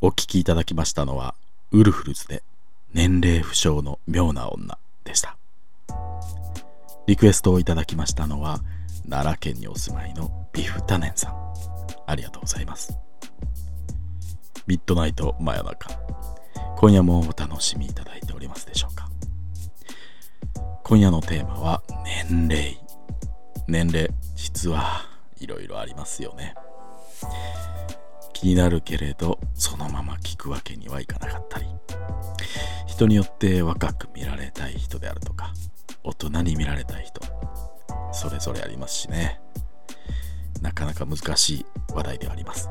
お聴きいただきましたのはウルフルズで年齢不詳の妙な女でした。リクエストをいただきましたのは奈良県にお住まいのビフタネンさん。ありがとうございます。ミッドナイト真夜中。今夜もお楽しみいただいておりますでしょうか。今夜のテーマは年齢。年齢実はいろいろありますよね。気になるけれどそのまま聞くわけにはいかなかったり。人によって若く見られたい人であるとか大人に見られたい人それぞれありますしね。なかなか難しい話題ではあります。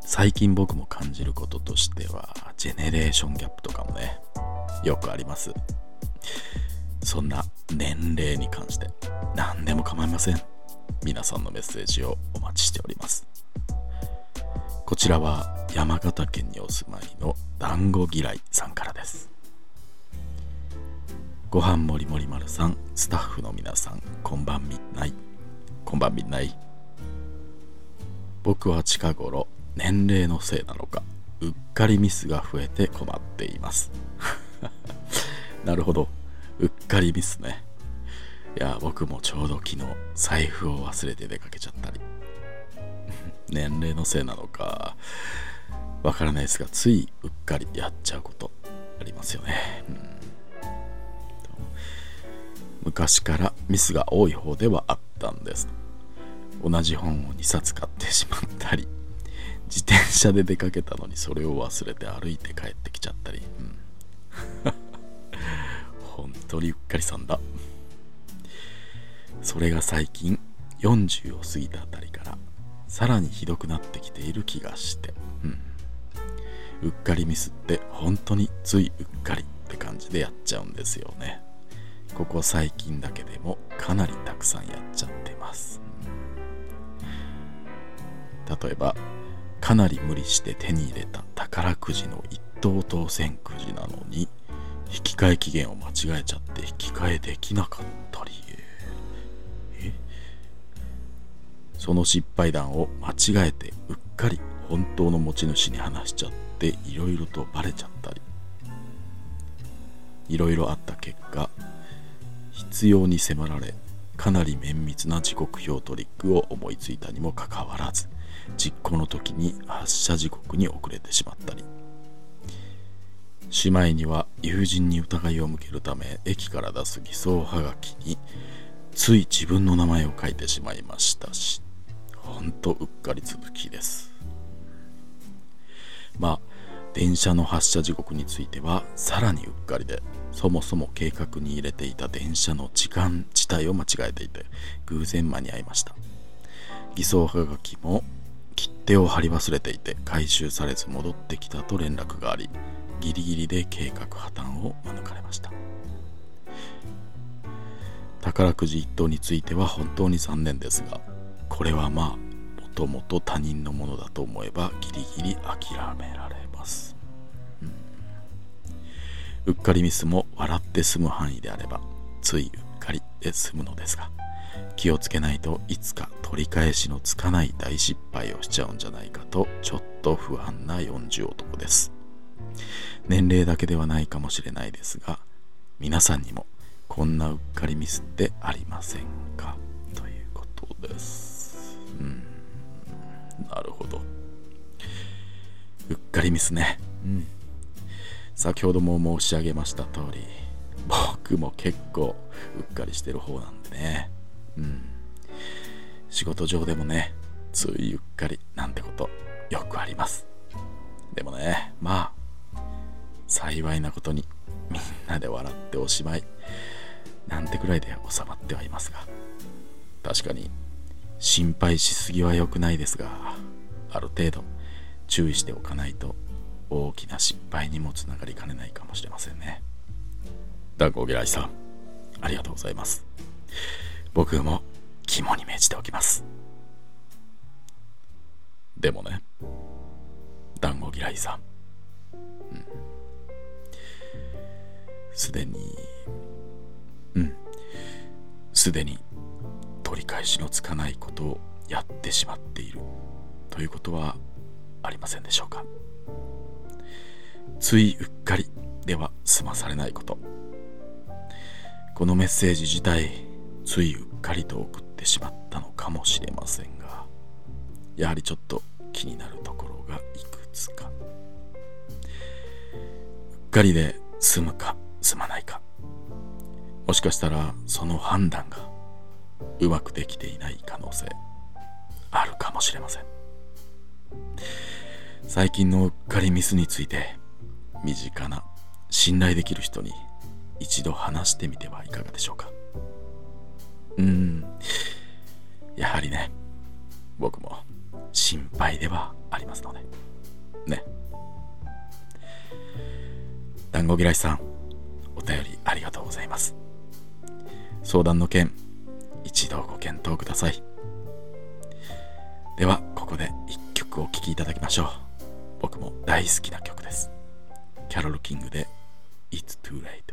最近僕も感じることとしてはジェネレーションギャップとかもねよくあります。そんな年齢に関して何でも構いません。皆さんのメッセージをお待ちしております。こちらは山形県にお住まいの団子嫌いさんからです。ご飯もりもり丸さんスタッフの皆さんこんばんみんない。こんばんみんない。僕は近頃年齢のせいなのかうっかりミスが増えて困っています。なるほど。うっかりミスね。いや僕もちょうど昨日財布を忘れて出かけちゃったり。年齢のせいなのかわからないですがついうっかりやっちゃうことありますよね、うん、昔からミスが多い方ではあったんです。同じ本を2冊買ってしまったり自転車で出かけたのにそれを忘れて歩いて帰ってきちゃったり、うん、本当にうっかりさんだ。それが最近40を過ぎたあたりからさらにひどくなってきている気がして、うん、うっかりミスって本当についうっかりって感じでやっちゃうんですよね。ここ最近だけでもかなりたくさんやっちゃってます、例えばかなり無理して手に入れた宝くじの一等当選くじなのに引き換え期限を間違えちゃって引き換えできなかったり。その失敗談を間違えてうっかり本当の持ち主に話しちゃっていろいろとバレちゃったり。いろいろあった結果必要に迫られかなり綿密な時刻表トリックを思いついたにもかかわらず実行の時に発車時刻に遅れてしまったり。しまいには友人に疑いを向けるため駅から出す偽装はがきについ自分の名前を書いてしまいましたしほんとうっかり続きです。まあ電車の発車時刻についてはさらにうっかりでそもそも計画に入れていた電車の時間自体を間違えていて偶然間に合いました。偽装はがきも切手を貼り忘れていて回収されず戻ってきたと連絡がありギリギリで計画破綻を免れました。宝くじ1等については本当に残念ですがこれはまあもともと他人のものだと思えばギリギリ諦められます、うん、うっかりミスも笑って済む範囲であればついうっかりで済むのですが気をつけないといつか取り返しのつかない大失敗をしちゃうんじゃないかとちょっと不安な40男です。年齢だけではないかもしれないですが皆さんにもこんなうっかりミスってありませんか？ということです。なるほど。うっかりミスね。うん。先ほども申し上げました通り僕も結構うっかりしてる方なんでね。うん。仕事上でもねついうっかりなんてことよくあります。でもねまあ幸いなことにみんなで笑っておしまいなんてくらいで収まってはいますが。確かに心配しすぎは良くないですがある程度注意しておかないと大きな失敗にもつながりかねないかもしれませんね。団子嫌いさんありがとうございます。僕も肝に銘じておきます。でもね団子嫌いさん。すで、にうん。すでに取り返しのつかないことをやってしまっている。ということはありませんでしょうか。ついうっかりでは済まされないこと。このメッセージ自体ついうっかりと送ってしまったのかもしれませんがやはりちょっと気になるところがいくつか。うっかりで済むか済まないか。もしかしたらその判断がうまくできていない可能性あるかもしれません。最近のうっかりミスについて身近な信頼できる人に一度話してみてはいかがでしょうか？うーん。やはりね僕も心配ではありますので。ね。団子嫌いさんお便りありがとうございます。相談の件一度ご検討ください。ではここでおを聴きいただきましょう。僕も大好きな曲です。キャロル・キングで「It's Too Late」